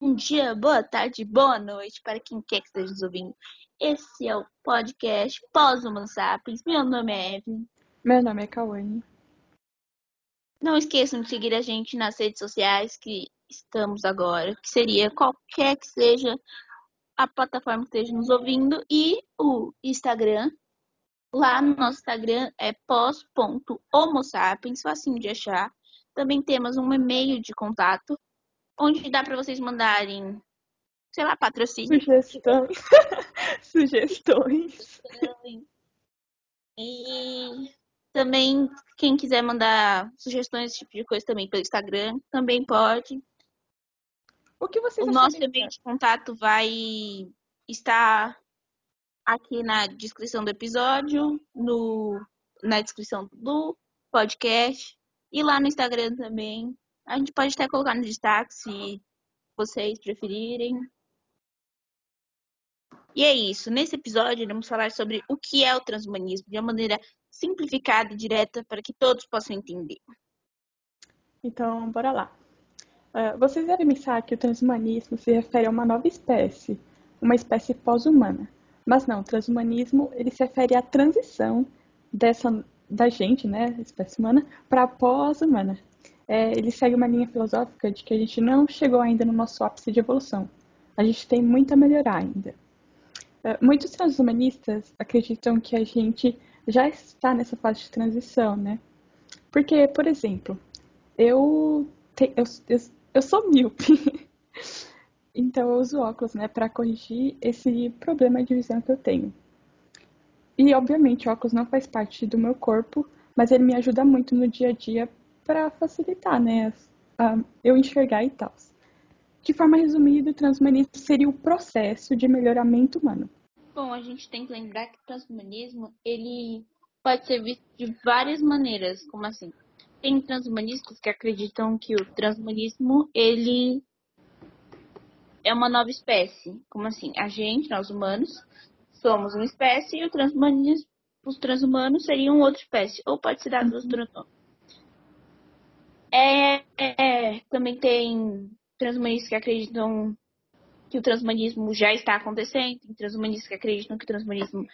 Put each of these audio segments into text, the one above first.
Bom dia, boa tarde, boa noite para quem quer que esteja nos ouvindo. Esse é o podcast Pós-Human Sapiens. Meu nome é Evelyn. Meu nome é Cauane. Não esqueçam de seguir a gente nas redes sociais que estamos agora, que seria qualquer que seja a plataforma que esteja nos ouvindo e o Instagram. Lá no nosso Instagram é pós.homosapiens, facinho de achar. Também temos um e-mail de contato, onde dá para vocês mandarem, sei lá, patrocínio. Sugestões. Sugestões. E também, quem quiser mandar sugestões, esse tipo de coisa também pelo Instagram, também pode. O que vocês O nosso e-mail de contato vai estar aqui na descrição do episódio, no, na descrição do podcast e lá no Instagram também. A gente pode até colocar no destaque se vocês preferirem. E é isso. Nesse episódio, vamos falar sobre o que é o transhumanismo de uma maneira simplificada e direta para que todos possam entender. Então, bora lá. Ah, vocês devem pensar que o transhumanismo se refere a uma nova espécie, uma espécie pós-humana. Mas não, o transhumanismo ele se refere à transição dessa da gente, né, espécie humana, para a pós-humana. É, ele segue uma linha filosófica de que a gente não chegou ainda no nosso ápice de evolução. A gente tem muito a melhorar ainda. Ah, muitos transhumanistas acreditam que a gente já está nessa fase de transição, né? Porque, por exemplo, eu, te- eu, eu, eu sou míope. Então eu uso óculos, né, para corrigir esse problema de visão que eu tenho. E obviamente o óculos não faz parte do meu corpo, mas ele me ajuda muito no dia a dia para facilitar, né, a- eu enxergar e tal. De forma resumida, o transhumanismo seria o processo de melhoramento humano. Bom, a gente tem que lembrar que o transhumanismo ele pode ser visto de várias maneiras, como assim? Tem transhumanistas que acreditam que o transhumanismo ele é uma nova espécie, como assim? A gente, nós humanos, somos uma espécie e o transhumanismo, os transhumanos seriam outra espécie, ou pode ser dado dos transhumanos. É, é, também tem transhumanistas que acreditam que o transhumanismo já está acontecendo, tem transhumanistas que acreditam que o transhumanismo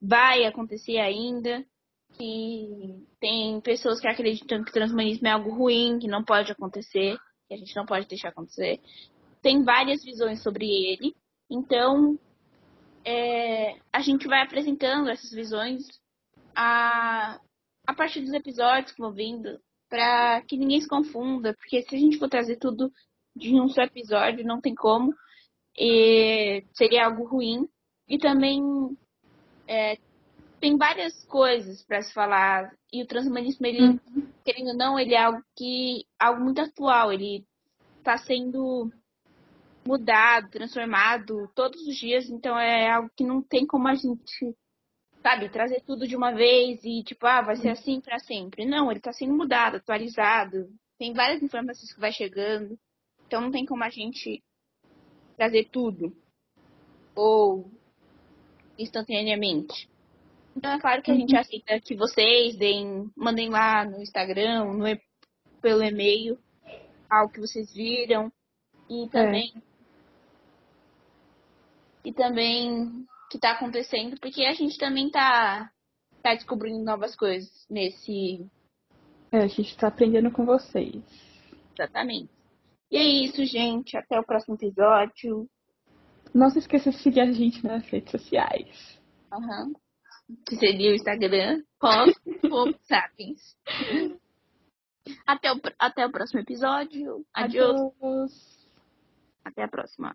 vai acontecer ainda, que tem pessoas que acreditam que o transhumanismo é algo ruim, que não pode acontecer, que a gente não pode deixar acontecer. Tem várias visões sobre ele, então é, a gente vai apresentando essas visões a, a partir dos episódios que vão vindo, para que ninguém se confunda, porque se a gente for trazer tudo de um só episódio, não tem como e seria algo ruim. E também é, tem várias coisas para se falar. E o transhumanismo, ele, querendo ou não, ele é algo que algo muito atual. Ele está sendo mudado, transformado todos os dias. Então é algo que não tem como a gente, sabe, trazer tudo de uma vez e tipo, ah, vai ser assim para sempre. Não, ele está sendo mudado, atualizado. Tem várias informações que vai chegando. Então não tem como a gente trazer tudo ou instantaneamente. Então é claro que a gente aceita que vocês deem, mandem lá no Instagram, no, e- pelo e-mail, algo que vocês viram e também e também que está acontecendo, porque a gente também tá tá descobrindo novas coisas nesse É, a gente está aprendendo com vocês. exatamente. E é isso, gente. Até o próximo episódio. Não se esqueça de seguir a gente nas redes sociais. Aham. Que seria o Instagram, pós.sapiens. Até o, até o próximo episódio. Adiós. Adeus. Até a próxima.